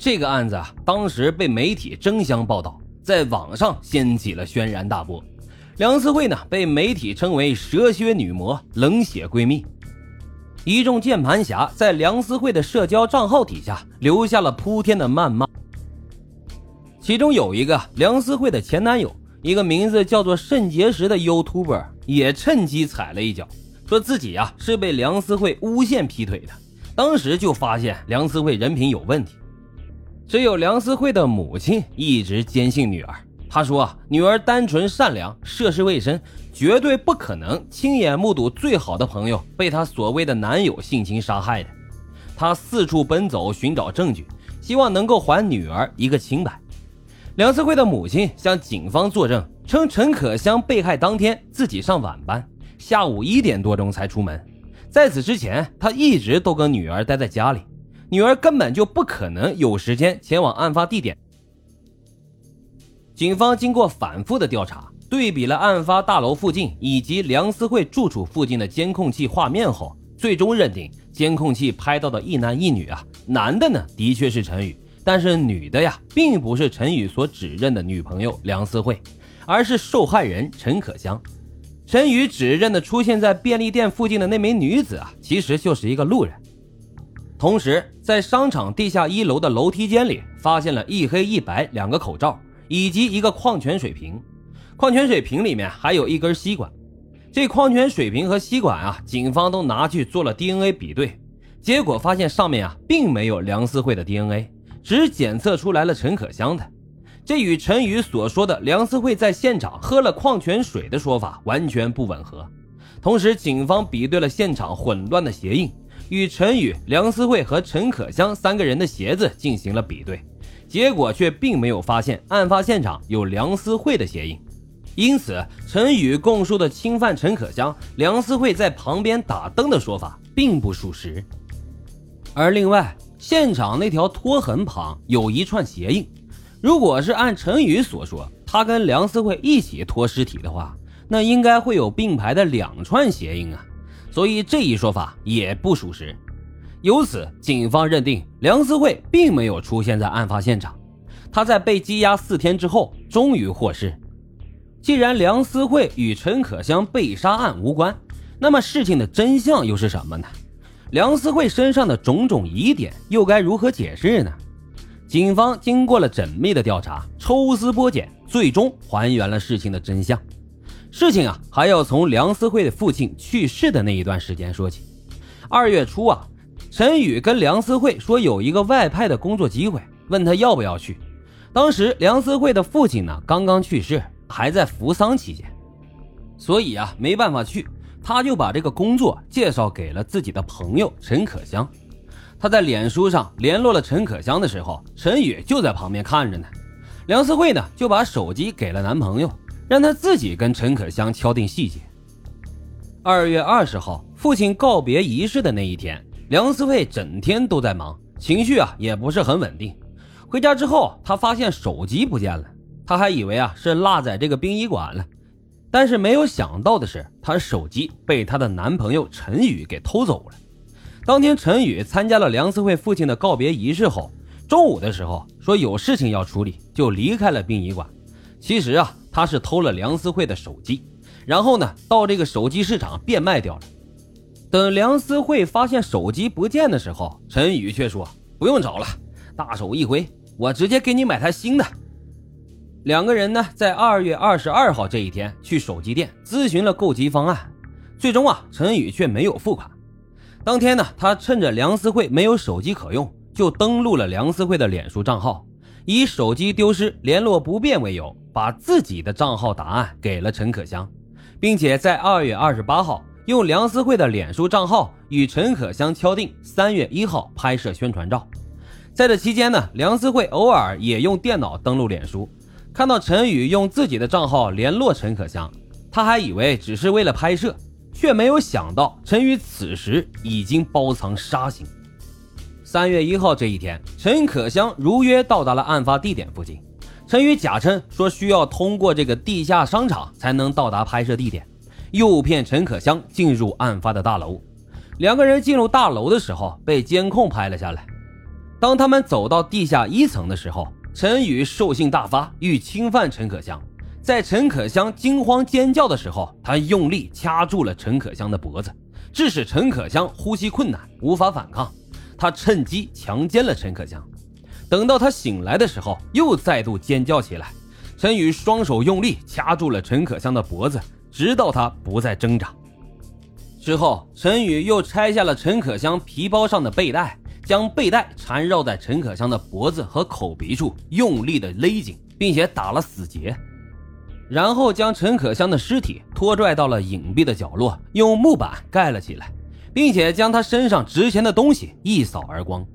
这个案子啊，当时被媒体争相报道，在网上掀起了轩然大波。梁思慧呢，被媒体称为“蛇蝎女魔”、“冷血闺蜜”。一众键盘侠在梁思慧的社交账号底下留下了铺天的谩骂。其中有一个梁思慧的前男友，一个名字叫做肾结石的 YouTuber，也趁机踩了一脚，说自己啊是被梁思慧诬陷劈腿的。当时就发现梁思慧人品有问题。只有梁思慧的母亲一直坚信女儿。她说：“女儿单纯善良，涉世未深，绝对不可能亲眼目睹最好的朋友被她所谓的男友性侵杀害的。”他四处奔走寻找证据，希望能够还女儿一个清白。梁思慧的母亲向警方作证称，陈可香被害当天自己上晚班，下午一点多钟才出门，在此之前，他一直都跟女儿待在家里，女儿根本就不可能有时间前往案发地点。警方经过反复的调查，对比了案发大楼附近以及梁思慧住处附近的监控器画面后，最终认定监控器拍到的一男一女啊，男的呢的确是陈宇，但是女的呀，并不是陈宇所指认的女朋友梁思慧，而是受害人陈可香。陈宇指认的出现在便利店附近的那名女子啊，其实就是一个路人。同时，在商场地下一楼的楼梯间里，发现了一黑一白两个口罩。以及一个矿泉水瓶，矿泉水瓶里面还有一根吸管。这矿泉水瓶和吸管啊，警方都拿去做了 DNA 比对，结果发现上面啊并没有梁思慧的 DNA，只检测出来了陈可香的。这与陈宇所说的梁思慧在现场喝了矿泉水的说法完全不吻合。同时，警方比对了现场混乱的鞋印，与陈宇、梁思慧和陈可香三个人的鞋子进行了比对。结果却并没有发现案发现场有梁思慧的鞋印，因此陈宇供述的侵犯陈可香、梁思慧在旁边打灯的说法并不属实。而另外，现场那条拖痕旁有一串鞋印，如果是按陈宇所说，他跟梁思慧一起拖尸体的话，那应该会有并排的两串鞋印啊，所以这一说法也不属实。由此，警方认定梁思慧并没有出现在案发现场。他在被羁押四天之后，终于获释。既然梁思慧与陈可香被杀案无关，那么事情的真相又是什么呢？梁思慧身上的种种疑点又该如何解释呢？警方经过了缜密的调查，抽丝剥茧，最终还原了事情的真相。事情啊，还要从梁思慧的父亲去世的那一段时间说起。二月初啊。陈宇跟梁思慧说有一个外派的工作机会，问他要不要去。当时梁思慧的父亲呢刚刚去世，还在扶丧期间，所以啊没办法去。他就把这个工作介绍给了自己的朋友陈可香。他在脸书上联络了陈可香的时候，陈宇就在旁边看着呢。梁思慧呢就把手机给了男朋友，让他自己跟陈可香敲定细节。二月二十号，父亲告别仪式的那一天。梁思慧整天都在忙，情绪啊也不是很稳定。回家之后，她发现手机不见了，她还以为啊是落在这个殡仪馆了。但是没有想到的是，她手机被她的男朋友陈宇给偷走了。当天，陈宇参加了梁思慧父亲的告别仪式后，中午的时候说有事情要处理，就离开了殡仪馆。其实啊，他是偷了梁思慧的手机，然后呢到这个手机市场变卖掉了。等梁思慧发现手机不见的时候，陈宇却说：“不用找了，大手一挥，我直接给你买台新的。”两个人呢，在二月二十二号这一天去手机店咨询了购机方案，最终啊，陈宇却没有付款。当天呢，他趁着梁思慧没有手机可用，就登录了梁思慧的脸书账号，以手机丢失、联络不便为由，把自己的账号答案给了陈可香，并且在二月二十八号。用梁思慧的脸书账号与陈可香敲定三月一号拍摄宣传照，在这期间呢，梁思慧偶尔也用电脑登录脸书，看到陈宇用自己的账号联络陈可香，他还以为只是为了拍摄，却没有想到陈宇此时已经包藏杀心。三月一号这一天，陈可香如约到达了案发地点附近，陈宇假称说需要通过这个地下商场才能到达拍摄地点。诱骗陈可香进入案发的大楼，两个人进入大楼的时候被监控拍了下来。当他们走到地下一层的时候，陈宇兽性大发，欲侵犯陈可香。在陈可香惊慌尖叫的时候，他用力掐住了陈可香的脖子，致使陈可香呼吸困难，无法反抗。他趁机强奸了陈可香。等到他醒来的时候，又再度尖叫起来。陈宇双手用力掐住了陈可香的脖子，直到她不再挣扎。之后，陈宇又拆下了陈可香皮包上的背带，将背带缠绕在陈可香的脖子和口鼻处，用力的勒紧，并且打了死结。然后将陈可香的尸体拖拽到了隐蔽的角落，用木板盖了起来，并且将他身上值钱的东西一扫而光。